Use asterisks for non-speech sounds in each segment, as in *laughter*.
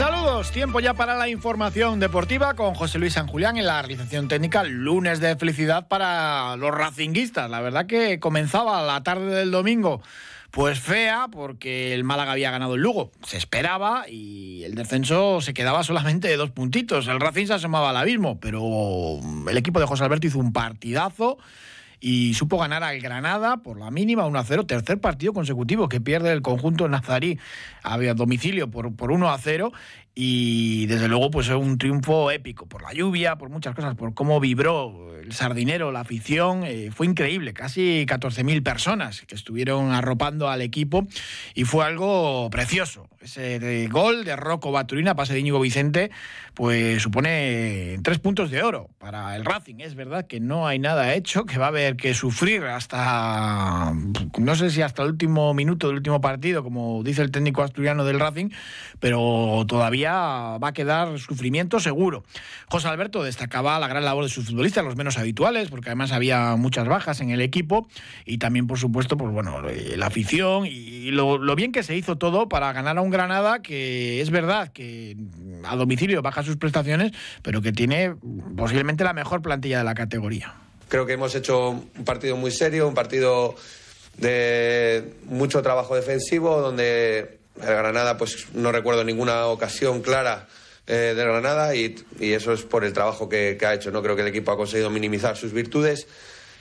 Saludos, tiempo ya para la información deportiva con José Luis San Julián en la realización técnica. Lunes de felicidad para los racinguistas. La verdad que comenzaba la tarde del domingo pues fea porque el Málaga había ganado el Lugo. Se esperaba y el descenso se quedaba solamente de dos puntitos. El Racing se asomaba al abismo, pero el equipo de José Alberto hizo un partidazo y supo ganar al Granada por la mínima 1-0, tercer partido consecutivo que pierde el conjunto nazarí a domicilio por, por 1-0 y desde luego pues es un triunfo épico por la lluvia, por muchas cosas, por cómo vibró el sardinero, la afición, eh, fue increíble, casi 14.000 personas que estuvieron arropando al equipo y fue algo precioso. Ese gol de Rocco Baturina, pase de Íñigo Vicente, pues supone tres puntos de oro para el Racing. Es verdad que no hay nada hecho, que va a haber que sufrir hasta, no sé si hasta el último minuto del último partido, como dice el técnico asturiano del Racing, pero todavía va a quedar sufrimiento seguro. José Alberto destacaba la gran labor de sus futbolistas, los menos habituales, porque además había muchas bajas en el equipo y también, por supuesto, pues bueno, eh, la afición y lo, bien que se hizo todo para ganar a un Granada que es verdad que a domicilio baja sus prestaciones, pero que tiene posiblemente la mejor plantilla de la categoría. Creo que hemos hecho un partido muy serio, un partido de mucho trabajo defensivo, donde el Granada, pues no recuerdo ninguna ocasión clara eh, del Granada y, eso es por el trabajo que, ha hecho. No creo que el equipo ha conseguido minimizar sus virtudes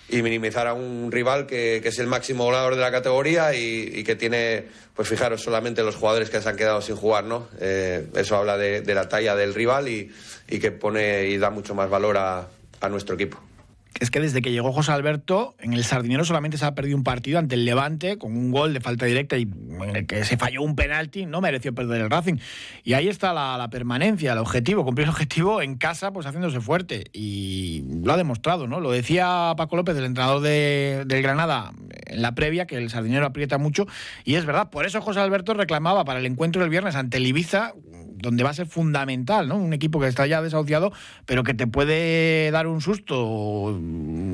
y minimizar a un rival que, es el máximo goleador de la categoría y, que tiene, pues fijaros, solamente los jugadores que se han quedado sin jugar, ¿no? Eh, eso habla de, la talla del rival y, que pone y da mucho más valor a nuestro equipo es que desde que llegó José Alberto, en el Sardinero solamente se ha perdido un partido ante el Levante con un gol de falta directa y en el que se falló un penalti, no mereció perder el Racing. Y ahí está la, permanencia, el objetivo, cumplir el objetivo en casa, pues haciéndose fuerte. Y lo ha demostrado, ¿no? Lo decía Paco López, el entrenador de, del Granada, en la previa, que el Sardinero aprieta mucho. Y es verdad, por eso José Alberto reclamaba para el encuentro del viernes ante el Ibiza, donde va a ser fundamental, ¿no? Un equipo que está ya desahuciado, pero que te puede dar un susto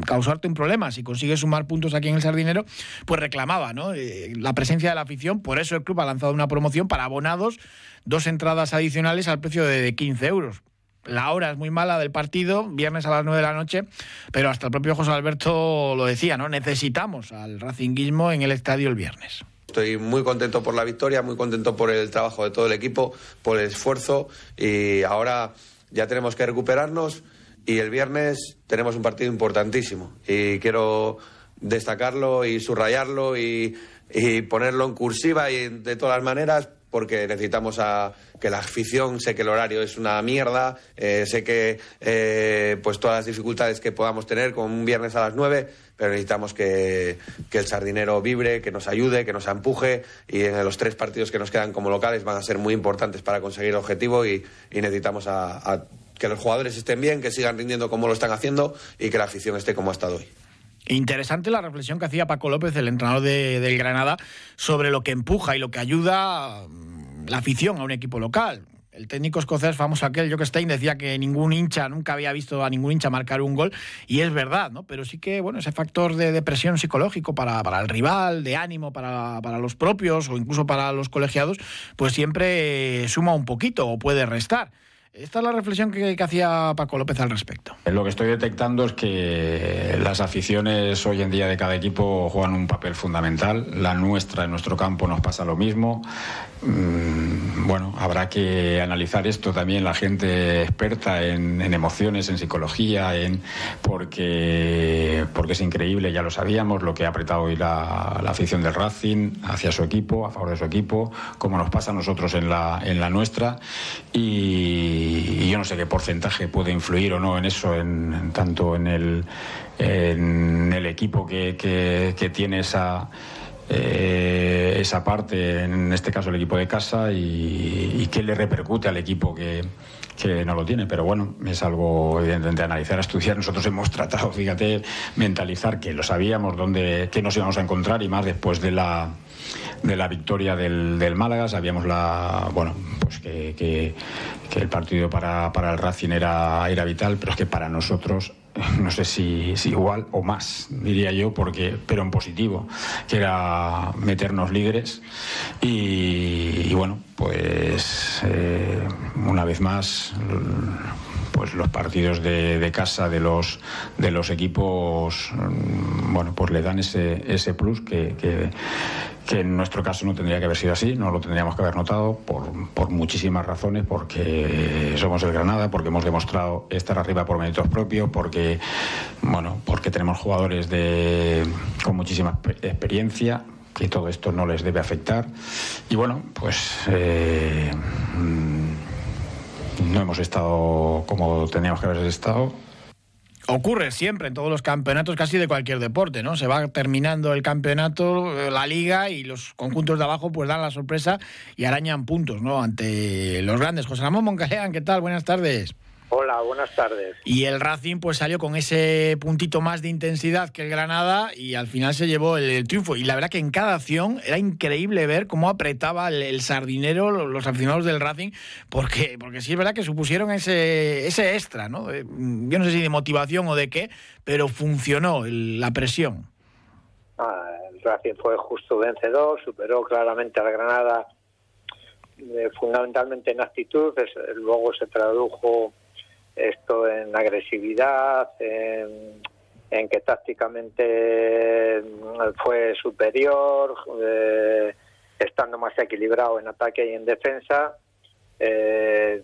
causarte un problema si consigues sumar puntos aquí en el Sardinero, pues reclamaba ¿no? Eh, la presencia de la afición. Por eso el club ha lanzado una promoción para abonados, dos entradas adicionales al precio de 15 euros. La hora es muy mala del partido, viernes a las 9 de la noche, pero hasta el propio José Alberto lo decía, ¿no? Necesitamos al racinguismo en el estadio el viernes. Estoy muy contento por la victoria, muy contento por el trabajo de todo el equipo, por el esfuerzo. Y ahora ya tenemos que recuperarnos y el viernes tenemos un partido importantísimo. Y quiero destacarlo y subrayarlo y, ponerlo en cursiva y de todas maneras porque necesitamos a, que la afición, sé que el horario es una mierda, eh, sé que eh, pues todas las dificultades que podamos tener con un viernes a las nueve, pero necesitamos que, el sardinero vibre, que nos ayude, que nos empuje y en los tres partidos que nos quedan como locales van a ser muy importantes para conseguir el objetivo y, necesitamos a que los jugadores estén bien, que sigan rindiendo como lo están haciendo y que la afición esté como ha estado hoy. Interesante la reflexión que hacía Paco López, el entrenador de, del Granada, sobre lo que empuja y lo que ayuda mm, la afición a un equipo local. El técnico escocés famoso aquel, Jock Stein, decía que ningún hincha, nunca había visto a ningún hincha marcar un gol, y es verdad, ¿no? Pero sí que, bueno, ese factor de depresión psicológico para, el rival, de ánimo para, los propios o incluso para los colegiados, pues siempre suma un poquito o puede restar. Esta es la reflexión que, hacía Paco López al respecto. Lo que estoy detectando es que las aficiones hoy en día de cada equipo juegan un papel fundamental. La nuestra en nuestro campo nos pasa lo mismo. Mm, bueno, habrá que analizar esto también la gente experta en, emociones, en psicología, en porque, porque es increíble, ya lo sabíamos, lo que ha apretado hoy la, afición del Racing hacia su equipo, a favor de su equipo, como nos pasa a nosotros en la, en la nuestra. Y y, yo no sé qué porcentaje puede influir o no en eso, en, tanto en el, en el equipo que, que, tiene esa, eh, esa parte, en este caso el equipo de casa, y, y qué le repercute al equipo que, que no lo tiene, pero bueno, es algo evidentemente analizar, estudiar. Nosotros hemos tratado, fíjate, mentalizar que lo sabíamos dónde, que nos íbamos a encontrar y más después de la de la victoria del, del Málaga, sabíamos la bueno pues que, que, el partido para, para el Racing era, era vital, pero es que para nosotros *laughs* no sé si, igual o más, diría yo, porque, pero en positivo, que era meternos líderes. Y, bueno, pues eh, una vez más, pues los partidos de, casa de los, de los equipos, bueno, pues le dan ese, ese plus que en nuestro caso no tendría que haber sido así, no lo tendríamos que haber notado por, por, muchísimas razones, porque somos el Granada, porque hemos demostrado estar arriba por méritos propios, porque bueno, porque tenemos jugadores de, con muchísima experiencia, que todo esto no les debe afectar. Y bueno, pues eh, mm, no hemos estado como teníamos que haber estado Ocurre siempre en todos los campeonatos, casi de cualquier deporte, ¿no? Se va terminando el campeonato, la liga y los conjuntos de abajo pues dan la sorpresa y arañan puntos, ¿no? Ante los grandes. José Ramón Moncaleán, ¿qué tal? Buenas tardes. Hola, buenas tardes. Y el Racing pues salió con ese puntito más de intensidad que el Granada y al final se llevó el, triunfo. Y la verdad que en cada acción era increíble ver cómo apretaba el, sardinero los aficionados del Racing, porque, porque sí es verdad que supusieron ese, ese extra, ¿no? Eh, yo no sé si de motivación o de qué, pero funcionó la presión. Ah, el Racing fue justo vencedor, superó claramente al Granada eh, fundamentalmente en actitud, luego se tradujo esto en agresividad, en, que tácticamente fue superior, eh, estando más equilibrado en ataque y en defensa. Eh,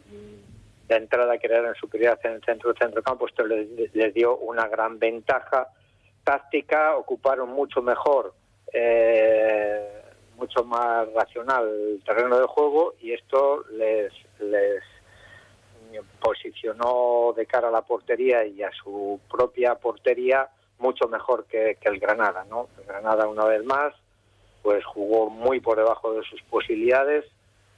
de entrada crear en superioridad en el centro centro campo esto les, dio una gran ventaja táctica ocuparon mucho mejor eh, mucho más racional el terreno de juego y esto les les posicionó de cara a la portería y a su propia portería mucho mejor que, el Granada, ¿no? El Granada una vez más, pues jugó muy por debajo de sus posibilidades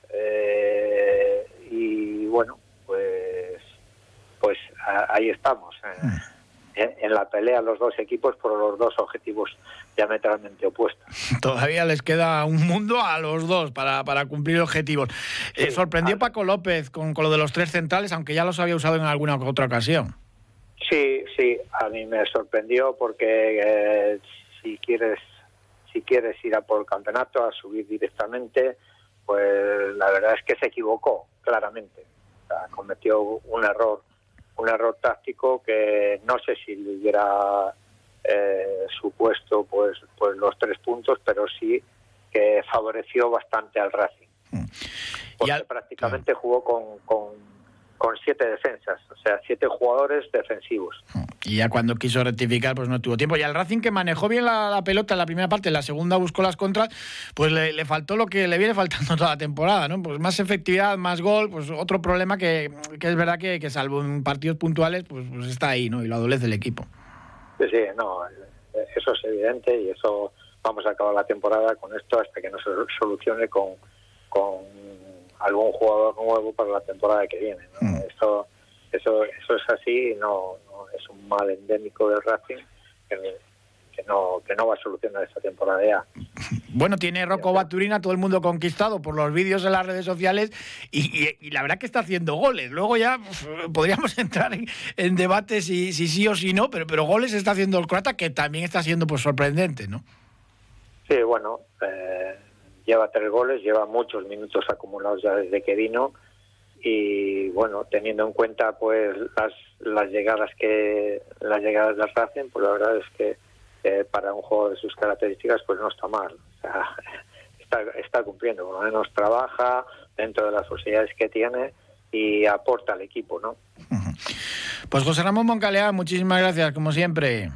eh, y bueno, pues pues ahí estamos. ¿eh? En, la pelea los dos equipos por los dos objetivos diametralmente opuestos. *laughs* Todavía les queda un mundo a los dos para, para cumplir objetivos. Eh, sorprendió Paco López con, con, lo de los tres centrales, aunque ya los había usado en alguna otra ocasión. Sí, sí, a mí me sorprendió porque eh, si quieres si quieres ir a por el campeonato, a subir directamente, pues la verdad es que se equivocó, claramente. cometió un error un error táctico que no sé si le hubiera eh, supuesto pues pues los tres puntos pero sí que favoreció bastante al Racing mm. porque prácticamente jugó con, con, siete defensas o sea siete jugadores defensivos. Y ya cuando quiso rectificar pues no tuvo tiempo. Y al Racing que manejó bien la, pelota en la primera parte en la segunda buscó las contras pues le, faltó lo que le viene faltando *laughs* toda la temporada no pues más efectividad más gol pues otro problema que, es verdad que, que, salvo en partidos puntuales pues, pues está ahí no y lo adolece el equipo. Sí sí no eso es evidente y eso vamos a acabar la temporada con esto hasta que no se solucione con, con algún jugador nuevo para la temporada que viene. Mm. Esto, eso, eso es así, no, no, es un mal endémico del Racing que, que, no, que no va a solucionar esta temporada ya. *laughs* Bueno, tiene Rocco Baturina todo el mundo conquistado por los vídeos en las redes sociales y, la verdad que está haciendo goles. Luego ya podríamos *laughs* entrar en, en debate si, si, sí o si no, pero, pero goles está haciendo el croata que también está siendo pues sorprendente, ¿no? Sí, bueno, eh, lleva tres goles, lleva muchos minutos acumulados ya desde que vino y bueno, teniendo en cuenta pues las, las llegadas que las llegadas del Racing, pues la verdad es que eh, para un juego de sus características pues no está mal. *laughs* está, está cumpliendo, por lo menos trabaja dentro de las posibilidades que tiene y aporta al equipo, ¿no? Pues José Ramón Moncalea, muchísimas gracias, como siempre.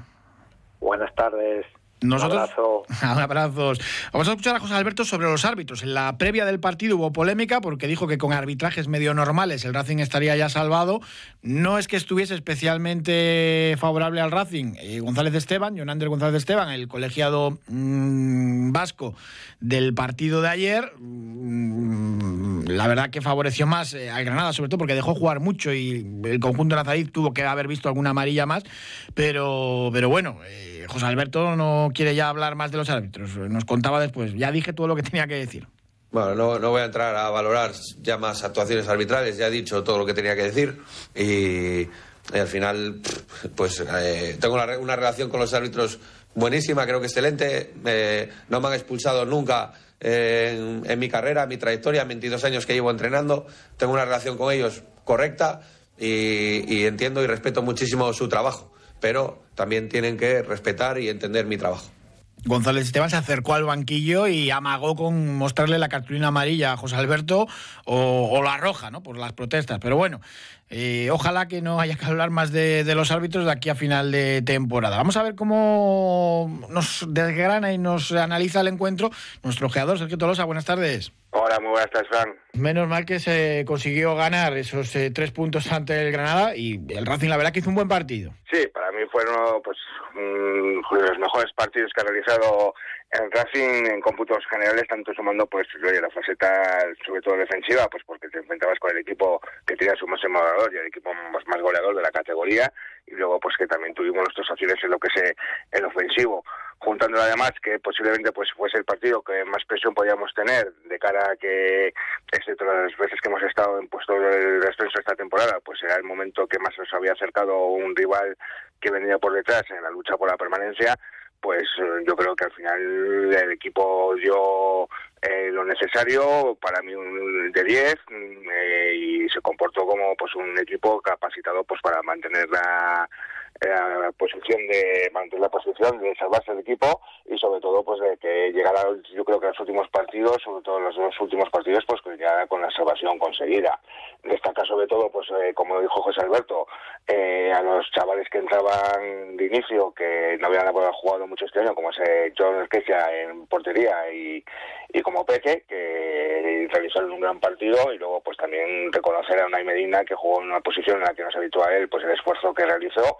Buenas tardes. Nosotros, *laughs* un abrazo. Vamos a escuchar a José Alberto sobre los árbitros. En la previa del partido hubo polémica porque dijo que con arbitrajes medio normales el Racing estaría ya salvado. No es que estuviese especialmente favorable al Racing eh, González Esteban, Jonander González Esteban, el colegiado mm, vasco del partido de ayer. Mm, la verdad que favoreció más eh, al Granada, sobre todo porque dejó jugar mucho y el conjunto nazarí tuvo que haber visto alguna amarilla más, pero, pero bueno, eh, José Alberto no quiere ya hablar más de los árbitros, nos contaba después, ya dije todo lo que tenía que decir. Bueno, no, no voy a entrar a valorar ya más actuaciones arbitrales, ya he dicho todo lo que tenía que decir. Y, al final pues eh, tengo una relación con los árbitros buenísima, creo que excelente. no me han expulsado nunca en, mi carrera, en mi trayectoria, 22 años que llevo entrenando. Tengo una relación con ellos correcta y, entiendo y respeto muchísimo su trabajo, pero también tienen que respetar y entender mi trabajo. González Esteban se acercó al banquillo y amagó con mostrarle la cartulina amarilla a José Alberto o, la roja, ¿no? Por las protestas. Pero bueno, eh, ojalá que no haya que hablar más de, los árbitros de aquí a final de temporada. Vamos a ver cómo nos desgrana y nos analiza el encuentro nuestro ojeador, Sergio Tolosa. Buenas tardes. Hola, muy buenas tardes, Fran. Menos mal que se consiguió ganar esos eh, tres puntos ante el Granada y el Racing, la verdad, que hizo un buen partido. Sí, para mí fueron pues, los mejores partidos que ha realizado el Racing en cómputos generales, tanto sumando pues la faceta, sobre todo defensiva, pues porque te enfrentabas con el equipo que tenía su máximo goleador y el equipo más, goleador de la categoría, y luego pues que también tuvimos nuestras opciones en lo que es el ofensivo. Juntándolo además que posiblemente pues fuese el partido que más presión podíamos tener de cara a que excepto las veces que hemos estado en puesto del descenso esta temporada pues era el momento que más nos había acercado un rival que venía por detrás en la lucha por la permanencia pues eh, yo creo que al final el equipo dio eh, lo necesario para mí un de 10 mm, eh, y se comportó como pues un equipo capacitado pues para mantener la la posición de mantener la posición, de salvarse el equipo y sobre todo pues de que llegara yo creo que los últimos partidos, sobre todo los dos últimos partidos, pues que llegara con la salvación conseguida. Destaca sobre todo, pues eh, como dijo José Alberto, eh, a los chavales que entraban de inicio, que no habían jugado mucho este año, como es eh, John Esquecia en portería y, y como Peque, que realizaron un gran partido y luego pues también reconocer a Unai Medina que jugó en una posición en la que no se habitúa él, pues el esfuerzo que realizó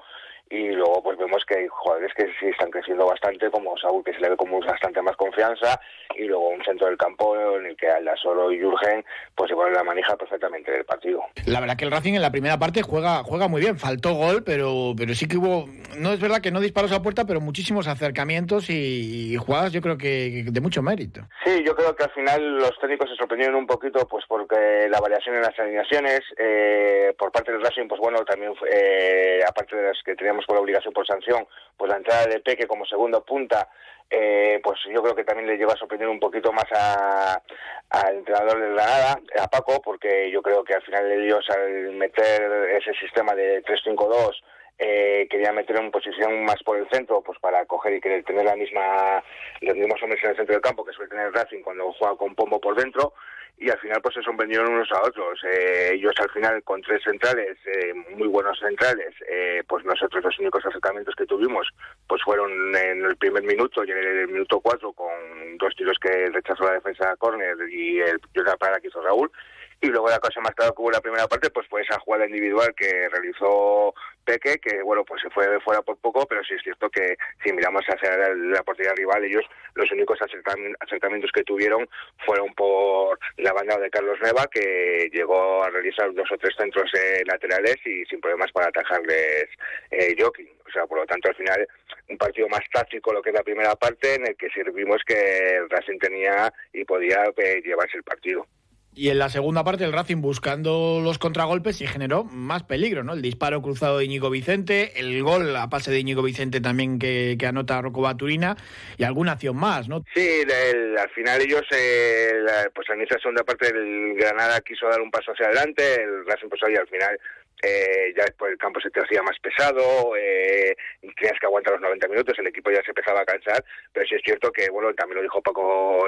y luego pues vemos que hay jugadores que sí están creciendo bastante, como Saúl que se le ve como bastante más confianza, y luego un centro del campo en el que Aldasoro y Jurgen pues igual la maneja perfectamente del partido. La verdad que el Racing en la primera parte juega juega muy bien, faltó gol, pero pero sí que hubo, no es verdad que no disparó a puerta, pero muchísimos acercamientos y, jugadas yo creo que de mucho mérito. Sí, yo creo que al final los técnicos se sorprendieron un poquito pues porque la variación en las alineaciones eh, por parte del Racing pues bueno también eh, aparte de las que teníamos por la obligación por sanción, pues la entrada de Peque como segundo punta, eh, pues yo creo que también le lleva a sorprender un poquito más al entrenador de Granada, a Paco, porque yo creo que al final ellos al meter ese sistema de 3-5-2 eh, quería meter en posición más por el centro, pues para coger y querer tener la misma, los mismos hombres en el centro del campo que suele tener Racing cuando juega con Pombo por dentro, y al final pues se sorprendieron unos a otros. Eh, ellos al final con tres centrales, eh, muy buenos centrales, eh, pues nosotros los únicos acercamientos que tuvimos pues fueron en el primer minuto y en el minuto cuatro con dos tiros que rechazó la defensa de córner y el la para que hizo Raúl y luego la cosa más clara que hubo en la primera parte pues fue esa jugada individual que realizó Peque, que bueno, pues se fue fuera por poco, pero sí es cierto que si miramos hacia la, portería rival, ellos los únicos acercamientos que tuvieron fueron por la banda de Carlos Neva, que llegó a realizar dos o tres centros eh, laterales y sin problemas para atajarles eh, joking. O sea, por lo tanto, al final, un partido más táctico lo que es la primera parte, en el que servimos que Racing tenía y podía eh, llevarse el partido. Y en la segunda parte el Racing buscando los contragolpes y generó más peligro, ¿no? El disparo cruzado de Íñigo Vicente, el gol a pase de Íñigo Vicente también que, anota Rocco Baturina y alguna acción más, ¿no? Sí, al final ellos, eh, pues en esa segunda parte el Granada quiso dar un paso hacia adelante, el Racing pues ahí al final eh, ya después el campo se te hacía más pesado, eh, tenías que aguantar los 90 minutos, el equipo ya se empezaba a cansar, pero sí es cierto que, bueno, también lo dijo Paco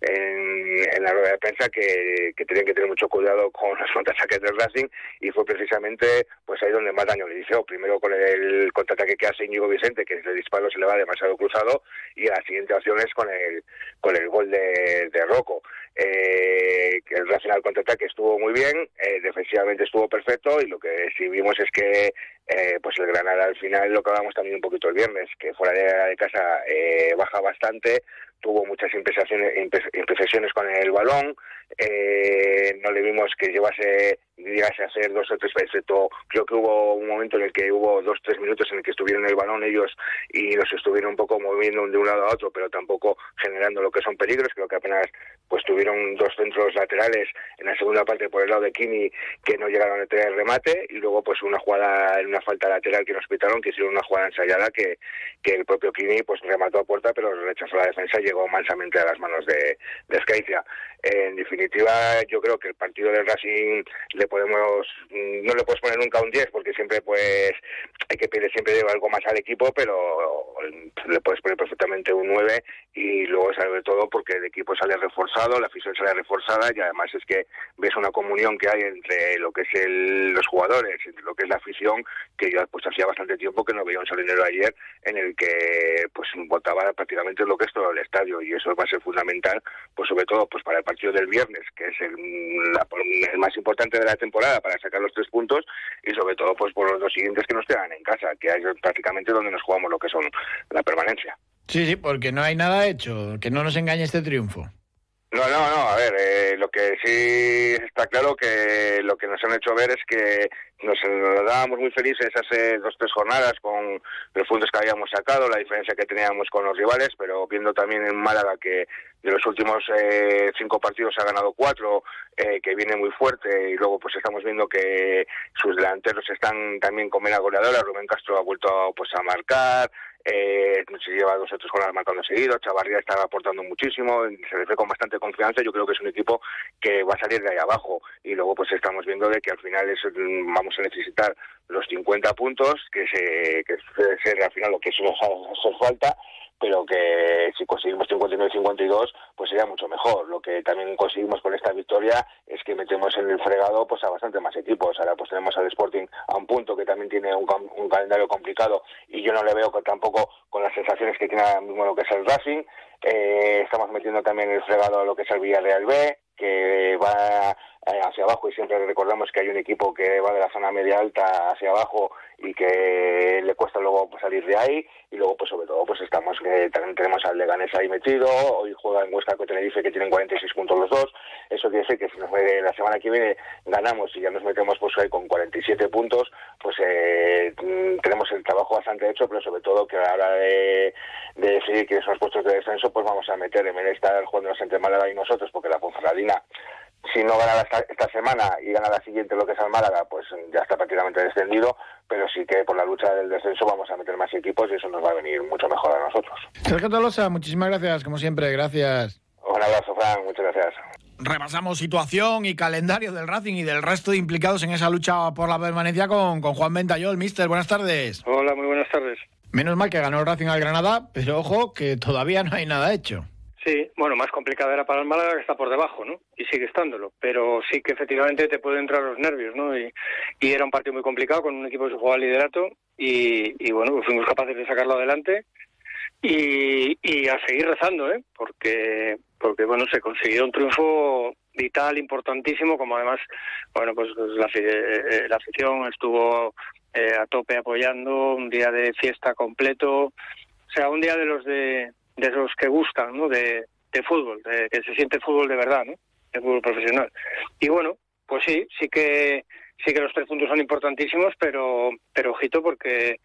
en, la rueda de prensa, que, que tenían que tener mucho cuidado con los *laughs* contraataques del Racing, y fue precisamente pues ahí donde más daño le hizo, primero con el contraataque que hace Íñigo Vicente, que el disparo se le va demasiado cruzado, y la siguiente opción es con el, con el gol de, de Rocco. Eh, que el Racing al contraataque estuvo muy bien, eh, defensivamente estuvo perfecto y lo que sí vimos es que eh, pues el Granada al final lo que hablamos también un poquito el viernes, que fuera de, casa eh, baja bastante, tuvo muchas imprecisiones con el balón, eh, no le vimos que llevase llegase a hacer dos o tres excepto creo que hubo un momento en el que hubo dos tres minutos en el que estuvieron el balón ellos y los estuvieron un poco moviendo de un lado a otro pero tampoco generando lo que son peligros creo que apenas pues tuvieron dos centros laterales en la segunda parte por el lado de Kini que no llegaron a tener remate y luego pues una jugada en una falta lateral que nos pitaron que hicieron una jugada ensayada que, que el propio Kini pues remató a puerta pero rechazó la defensa y llegó mansamente a las manos de, de En definitiva yo creo que el partido del Racing le podemos mm, no le puedes poner nunca un 10 porque siempre pues hay que pedir siempre algo más al equipo pero le puedes poner perfectamente un 9 y luego sobre todo porque el equipo sale reforzado la afición sale reforzada y además es que ves una comunión que hay entre lo que es el, los jugadores entre lo que es la afición que yo pues hacía bastante tiempo que no veía un salinero ayer en el que pues votaba prácticamente lo que es todo el estadio y eso va a ser fundamental pues sobre todo pues para el partido del viernes que es el, el más importante de la temporada para sacar los tres puntos y sobre todo pues por los dos siguientes que nos quedan en casa, que es prácticamente donde nos jugamos lo que son la permanencia. Sí, sí, porque no hay nada hecho, que no nos engañe este triunfo. No, no, no, a ver, eh, lo que sí está claro que lo que nos han hecho ver es que nos, dábamos muy felices hace dos tres jornadas con los puntos que habíamos sacado, la diferencia que teníamos con los rivales, pero viendo también en Málaga que de los últimos eh, cinco partidos ha ganado cuatro, eh, que viene muy fuerte y luego pues estamos viendo que sus delanteros están también con mera goleadora, Rubén Castro ha vuelto pues a marcar, eh, se lleva dos o tres jornadas marcando seguido, Chavarría está aportando muchísimo, se le ve con bastante confianza, yo creo que es un equipo que va a salir de ahí abajo y luego pues estamos viendo de que al final es, vamos a necesitar los 50 puntos, que se que se, al final lo que eso nos hace falta pero que si conseguimos 59-52 pues sería mucho mejor. Lo que también conseguimos con esta victoria es que metemos en el fregado pues a bastante más equipos. Ahora pues tenemos al Sporting a un punto que también tiene un, calendario complicado y yo no le veo tampoco con las sensaciones que tiene ahora mismo lo que es el Racing. Eh, estamos metiendo también el fregado lo que es el Villarreal B, que va eh, hacia abajo y siempre recordamos que hay un equipo que va de la zona media alta hacia abajo y que le cuesta luego pues, salir de ahí. Y luego pues sobre todo pues estamos que también tenemos al Leganés ahí metido. Hoy juega en Huesca con Tenerife que tienen 46 puntos los dos. Eso quiere decir que si nos, la semana que viene ganamos y ya nos metemos pues ahí con 47 puntos pues eh, tenemos el trabajo bastante hecho pero sobre todo que a la hora de, decidir quiénes son los puestos de descenso pues vamos a meter en vez de estar jugando entre Málaga y nosotros porque la Ponferradina si no gana esta, semana y gana la siguiente lo que es el Málaga, pues ya está prácticamente descendido, pero sí que por la lucha del descenso vamos a meter más equipos y eso nos va a venir mucho mejor a nosotros. Sergio Tolosa, muchísimas gracias, como siempre, gracias. Un abrazo, Fran, muchas gracias. Repasamos situación y calendario del Racing y del resto de implicados en esa lucha por la permanencia con, con Juan Ventayol. Mister, buenas tardes. Hola, muy buenas tardes. Menos mal que ganó el Racing al Granada, pero ojo que todavía no hay nada hecho. Sí, bueno, más complicado era para el Málaga que está por debajo, ¿no? Y sigue estándolo, pero sí que efectivamente te pueden entrar los nervios, ¿no? Y, era un partido muy complicado con un equipo que se jugaba al liderato y, bueno, pues fuimos capaces de sacarlo adelante y, y a seguir rezando, ¿eh? Porque, porque bueno, se consiguió un triunfo vital, importantísimo, como además, bueno, pues, pues la, eh, eh, la afición estuvo eh, a tope apoyando, un día de fiesta completo, o sea, un día de los de de esos que gustan, ¿no? De, de fútbol, de, que se siente fútbol de verdad, ¿no? De fútbol profesional. Y bueno, pues sí, sí que sí que los tres puntos son importantísimos, pero pero ojito porque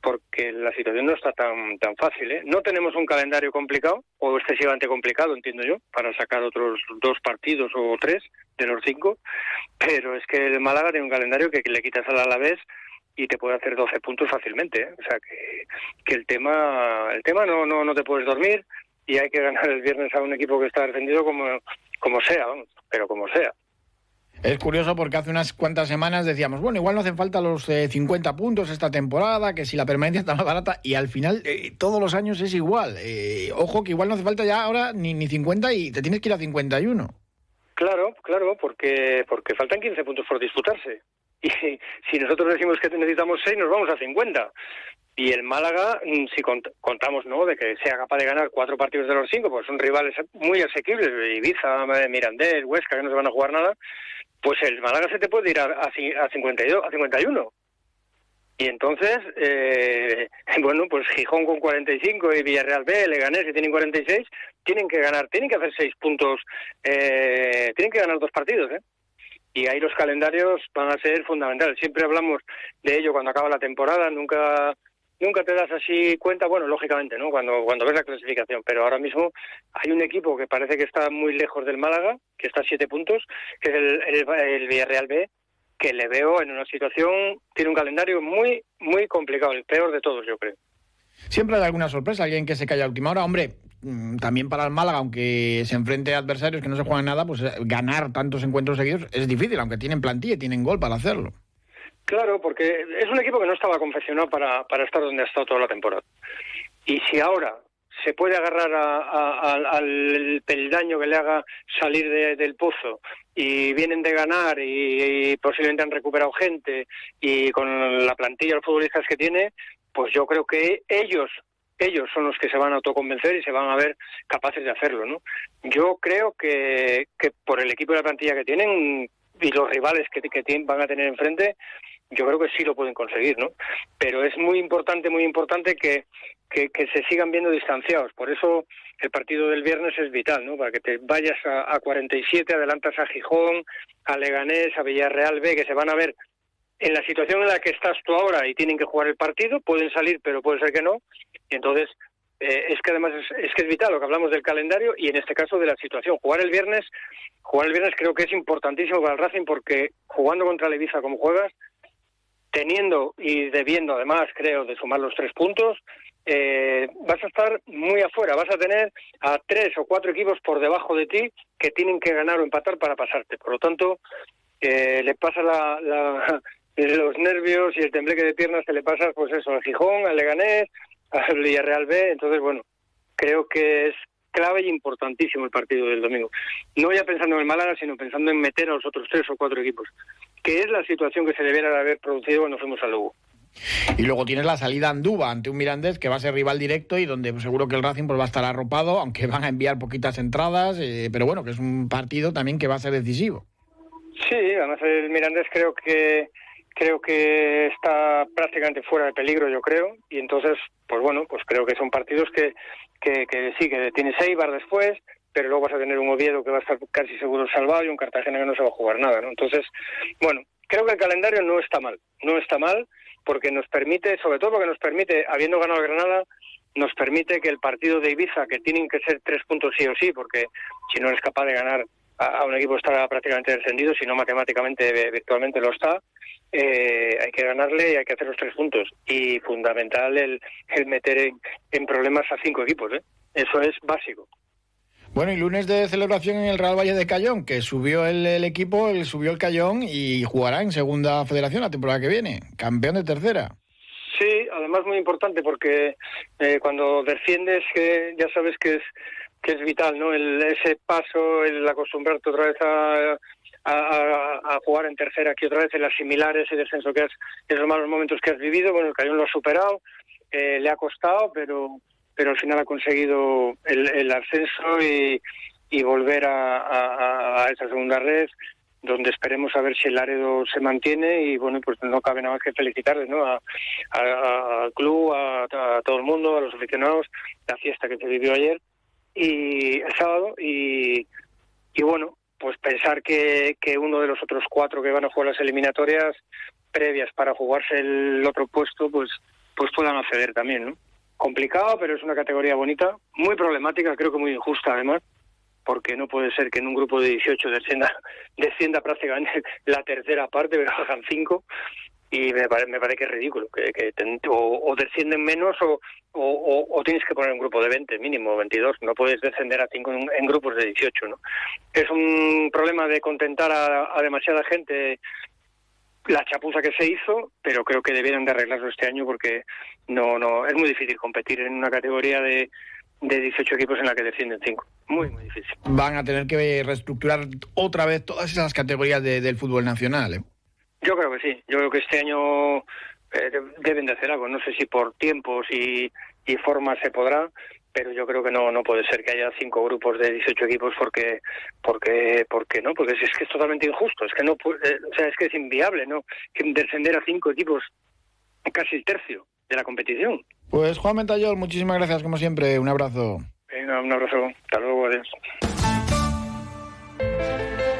porque la situación no está tan tan fácil, ¿eh? No tenemos un calendario complicado o excesivamente complicado, entiendo yo, para sacar otros dos partidos o tres de los cinco, pero es que el Málaga tiene un calendario que le quitas al Alavés y te puede hacer 12 puntos fácilmente. ¿eh? O sea que, que el tema el tema no, no, no te puedes dormir y hay que ganar el viernes a un equipo que está defendido como, como sea, pero como sea. Es curioso porque hace unas cuantas semanas decíamos, bueno, igual no hacen falta los eh, 50 puntos esta temporada, que si la permanencia está más barata, y al final eh, todos los años es igual. Eh, ojo que igual no hace falta ya ahora ni, ni 50 y te tienes que ir a 51. Claro, claro, porque, porque faltan 15 puntos por disputarse. Y si nosotros decimos que necesitamos 6, nos vamos a 50. Y el Málaga, mm, si contamos ¿no? de que sea capaz de ganar cuatro partidos de los cinco, pues son rivales muy asequibles, Ibiza, Mirandés, Huesca, que no se van a jugar nada, pues el Málaga se te puede ir a, a, 52, a 51. Y entonces, eh, *laughs* bueno, pues Gijón con 45 y Villarreal B, Leganés, que tienen 46, tienen que ganar, tienen que hacer seis puntos, eh, tienen que ganar dos partidos, ¿eh? Y ahí los calendarios van a ser fundamentales. Siempre hablamos de ello cuando acaba la temporada, nunca nunca te das así cuenta, bueno, lógicamente, ¿no? Cuando, cuando ves la clasificación, pero ahora mismo hay un equipo que parece que está muy lejos del Málaga, que está a siete puntos, que es el, Villarreal B, que le veo en una situación, tiene un calendario muy, muy complicado, el peor de todos, yo creo. Siempre hay alguna sorpresa, alguien que se calla a última hora. Hombre, también para el Málaga, aunque se enfrente a adversarios que no se juegan nada, pues eh, ganar tantos encuentros seguidos es difícil, aunque tienen plantilla y tienen gol para hacerlo. Claro, porque es un equipo que no estaba confeccionado para, para estar donde ha estado toda la temporada. Y si ahora se puede agarrar a, al peldaño que le haga salir de, del pozo y vienen de ganar y, posiblemente han recuperado gente y con la plantilla de futbolistas que tiene, pues yo creo que ellos ellos son los que se van a autoconvencer y se van a ver capaces de hacerlo, ¿no? Yo creo que, que por el equipo y la plantilla que tienen y los rivales que, que tienen, van a tener enfrente, yo creo que sí lo pueden conseguir, ¿no? Pero es muy importante, muy importante que, que, se sigan viendo distanciados. Por eso el partido del viernes es vital, ¿no? Para que te vayas a, a 47, adelantas a Gijón, a Leganés, a Villarreal B, que se van a ver en la situación en la que estás tú ahora y tienen que jugar el partido, pueden salir, pero puede ser que no. Y entonces eh, es que además es, es, que es vital lo que hablamos del calendario y en este caso de la situación. Jugar el viernes, jugar el viernes creo que es importantísimo para el Racing porque jugando contra el Ibiza como juegas, teniendo y debiendo además, creo, de sumar los tres puntos, eh, vas a estar muy afuera, vas a tener a tres o cuatro equipos por debajo de ti que tienen que ganar o empatar para pasarte. Por lo tanto, eh, le pasa la, la, los nervios y el tembleque de piernas se le pasa, pues eso, al Gijón, al Leganés, al Villarreal B. Entonces, bueno, creo que es clave y importantísimo el partido del domingo. No ya pensando en el Málaga, sino pensando en meter a los otros tres o cuatro equipos, que es la situación que se debiera de haber producido cuando fuimos a Lugo. Y luego tienes la salida Andúba ante un Mirandés que va a ser rival directo y donde seguro que el Racing pues, va a estar arropado, aunque van a enviar poquitas entradas, eh, pero bueno, que es un partido también que va a ser decisivo. Sí, además el Mirandés creo que creo que está prácticamente fuera de peligro, yo creo, y entonces, pues bueno, pues creo que son partidos que, que, que sí, que tiene Eibar después, pero luego vas a tener un Oviedo que va a estar casi seguro salvado y un Cartagena que no se va a jugar nada, ¿no? Entonces, bueno, creo que el calendario no está mal, no está mal, porque nos permite, sobre todo porque nos permite, habiendo ganado Granada, nos permite que el partido de Ibiza, que tienen que ser tres puntos sí o sí, porque si no eres capaz de ganar a, un equipo está prácticamente descendido, si no matemáticamente, virtualmente lo está, eh, hay que ganarle y hay que hacer los tres puntos. Y fundamental el, el meter en, en, problemas a cinco equipos, ¿eh? eso es básico. Bueno, y lunes de celebración en el Real Valle de Cayón, que subió el, el equipo, el, subió el Cayón y jugará en segunda federación la temporada que viene, campeón de tercera. Sí, además muy importante porque eh, cuando desciendes, que ya sabes que es que es vital, ¿no? El, ese paso, el acostumbrarte otra vez a, jugar en tercera aquí otra vez en las similares y descenso que has, en los malos momentos que has vivido. Bueno, el Cayón lo ha superado, eh, le ha costado, pero pero al final ha conseguido el, el ascenso y, volver a, esa segunda red donde esperemos a ver si el Laredo se mantiene y bueno pues no cabe nada más que felicitarles no a, al club a todo el mundo a los aficionados la fiesta que se vivió ayer y el sábado y, y bueno, pues pensar que, que uno de los otros cuatro que van a jugar las eliminatorias previas para jugarse el otro puesto, pues, pues puedan acceder también, ¿no? Complicado, pero es una categoría bonita, muy problemática, creo que muy injusta además, porque no puede ser que en un grupo de 18 descienda, *laughs* descienda prácticamente la tercera parte, pero bajan cinco, y me, pare, me parece que es ridículo, que, que o, descienden menos o, o, tienes que poner un grupo de 20 mínimo, 22, no puedes descender a 5 en, grupos de 18, ¿no? Es un problema de contentar a, a, demasiada gente la chapuza que se hizo, pero creo que debieran de arreglarlo este año porque no no es muy difícil competir en una categoría de de 18 equipos en la que descienden 5. Muy, muy difícil. Van a tener que reestructurar otra vez todas esas categorías de, del fútbol nacional. ¿eh? Yo creo que sí. Yo creo que este año eh, deben de hacer algo. No sé si por tiempos y, y formas se podrá, pero yo creo que no no puede ser que haya cinco grupos de 18 equipos porque porque porque no porque es, que es totalmente injusto es que no eh, o sea es que es inviable no que descender a cinco equipos casi el tercio de la competición. Pues Juan Mentayol, muchísimas gracias como siempre. Un abrazo. Venga, un abrazo. Hasta luego, adiós.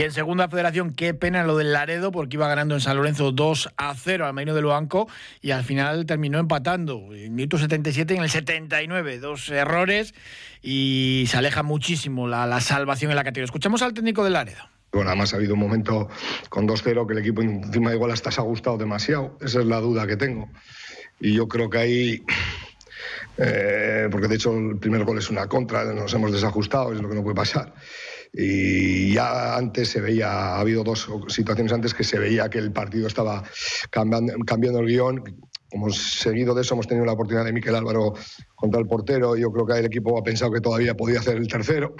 Y en segunda federación, qué pena lo del Laredo, porque iba ganando en San Lorenzo 2 a 0 al Marino del Banco y al final terminó empatando. En minuto 77 y en el 79, dos errores y se aleja muchísimo la, la salvación en la categoría. Escuchamos al técnico del Laredo. Bueno, además ha habido un momento con 2-0 que el equipo encima igual hasta se ha gustado demasiado. Esa es la duda que tengo. Y yo creo que ahí, eh, porque de hecho el primer gol es una contra, nos hemos desajustado, es lo que no puede pasar. Y ya antes se veía, ha habido dos situaciones antes que se veía que el partido estaba cambiando, cambiando el guion. Como seguido de eso hemos tenido la oportunidad de Miquel Álvaro contra el portero. Yo creo que el equipo ha pensado que todavía podía hacer el tercero.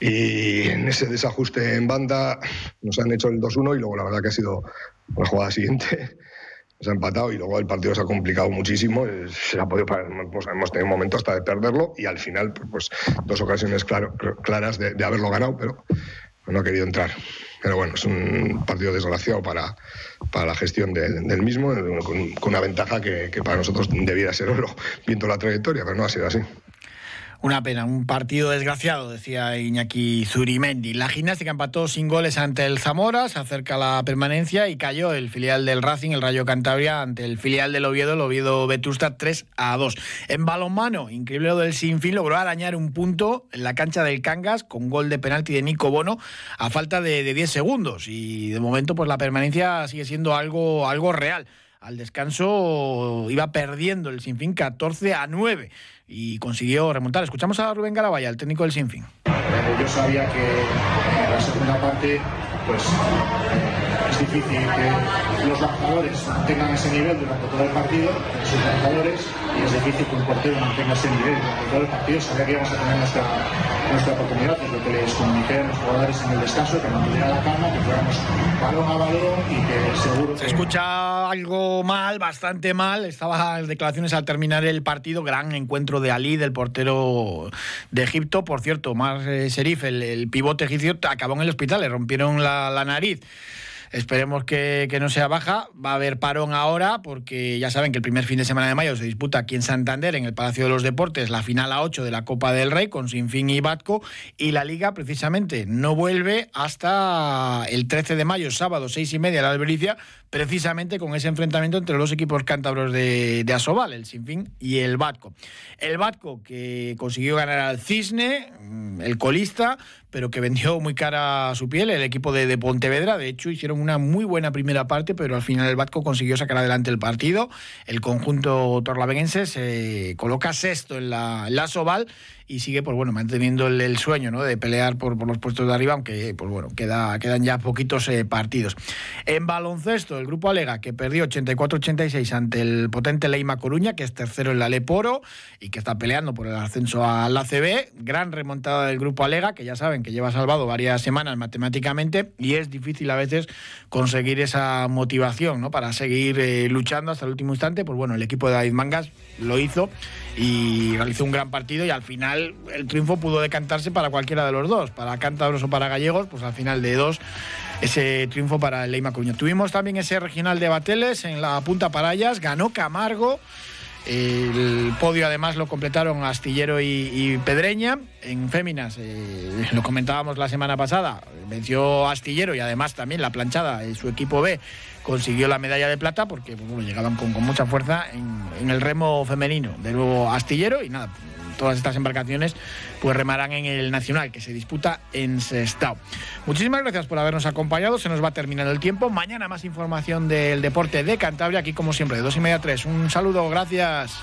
Y en ese desajuste en banda nos han hecho el 2-1 y luego la verdad que ha sido la jugada siguiente. Se ha empatado y luego el partido se ha complicado muchísimo. Se ha podido, pues, hemos tenido un momento hasta de perderlo y al final, pues dos ocasiones claras de, haberlo ganado, pero no ha querido entrar. Pero bueno, es un partido desgraciado para, para la gestión de, del mismo, con, con, una ventaja que, que para nosotros debiera ser oro, viendo la trayectoria, pero no ha sido así. Una pena, un partido desgraciado, decía Iñaki Zurimendi. La gimnástica empató sin goles ante el Zamora, se acerca la permanencia y cayó el filial del Racing, el Rayo Cantabria, ante el filial del Oviedo, el Oviedo Vetusta 3 a 2. En balonmano, increíble lo del Sinfín, logró arañar un punto en la cancha del Cangas con gol de penalti de Nico Bono a falta de, de 10 segundos. Y de momento, pues la permanencia sigue siendo algo, algo real. Al descanso iba perdiendo el Sinfín 14 a 9 y consiguió remontar. Escuchamos a Rubén Garabaya, el técnico del Sinfín. Yo sabía que en la segunda parte pues, es difícil que los lanzadores tengan ese nivel durante todo el partido, sus lanzadores, y es difícil que un portero mantenga ese nivel durante todo el partido. Sabía que íbamos a tener nuestra, nuestra oportunidad, es lo que les comuniqué a los jugadores en el descanso, que mantuvieran la calma, que fuéramos balón a balón y que seguro que... Se escucha algo mal, bastante mal. Estaba en declaraciones al terminar el partido, gran encuentro de Ali, del portero de Egipto. Por cierto, Mar eh, Serif, el, el, pivote egipcio, acabó en el hospital, le rompieron la, la nariz. Esperemos que, que, no sea baja. Va a haber parón ahora porque ya saben que el primer fin de semana de mayo se disputa aquí en Santander, en el Palacio de los Deportes, la final a 8 de la Copa del Rey con Sinfín y Batco. Y la liga precisamente no vuelve hasta el 13 de mayo, sábado, 6 y media, la Albericia, precisamente con ese enfrentamiento entre los equipos cántabros de, de Asobal, el Sinfín y el Batco. El Batco que consiguió ganar al Cisne, el colista, pero que vendió muy cara su piel, el equipo de, Pontevedra. De hecho, hicieron una muy buena primera parte, pero al final el Batco consiguió sacar adelante el partido. El conjunto torlaveguense se coloca sexto en la, la Soval y sigue pues bueno manteniendo el, sueño ¿no? de pelear por, por, los puestos de arriba aunque pues bueno queda, quedan ya poquitos eh, partidos en baloncesto el grupo Alega que perdió 84-86 ante el potente Leima Coruña que es tercero en la Leporo y que está peleando por el ascenso a la CB gran remontada del grupo Alega que ya saben que lleva salvado varias semanas matemáticamente y es difícil a veces conseguir esa motivación ¿no? para seguir eh, luchando hasta el último instante pues bueno el equipo de David Mangas lo hizo y realizó un gran partido y al final el triunfo pudo decantarse para cualquiera de los dos, para cántabros o para gallegos, pues al final de dos ese triunfo para el Leima Coruña. Tuvimos también ese regional de Bateles en la punta Parayas, ganó Camargo. El podio además lo completaron Astillero y, Pedreña. En Féminas, eh, lo comentábamos la semana pasada, venció Astillero y además también la planchada, eh, su equipo B, consiguió la medalla de plata porque llegaban con, con mucha fuerza en, en, el remo femenino. De nuevo Astillero y nada, todas estas embarcaciones pues remarán en el Nacional que se disputa en Sestao. Muchísimas gracias por habernos acompañado, se nos va terminando el tiempo. Mañana más información del deporte de Cantabria, aquí como siempre, de dos y media a tres. Un saludo, gracias.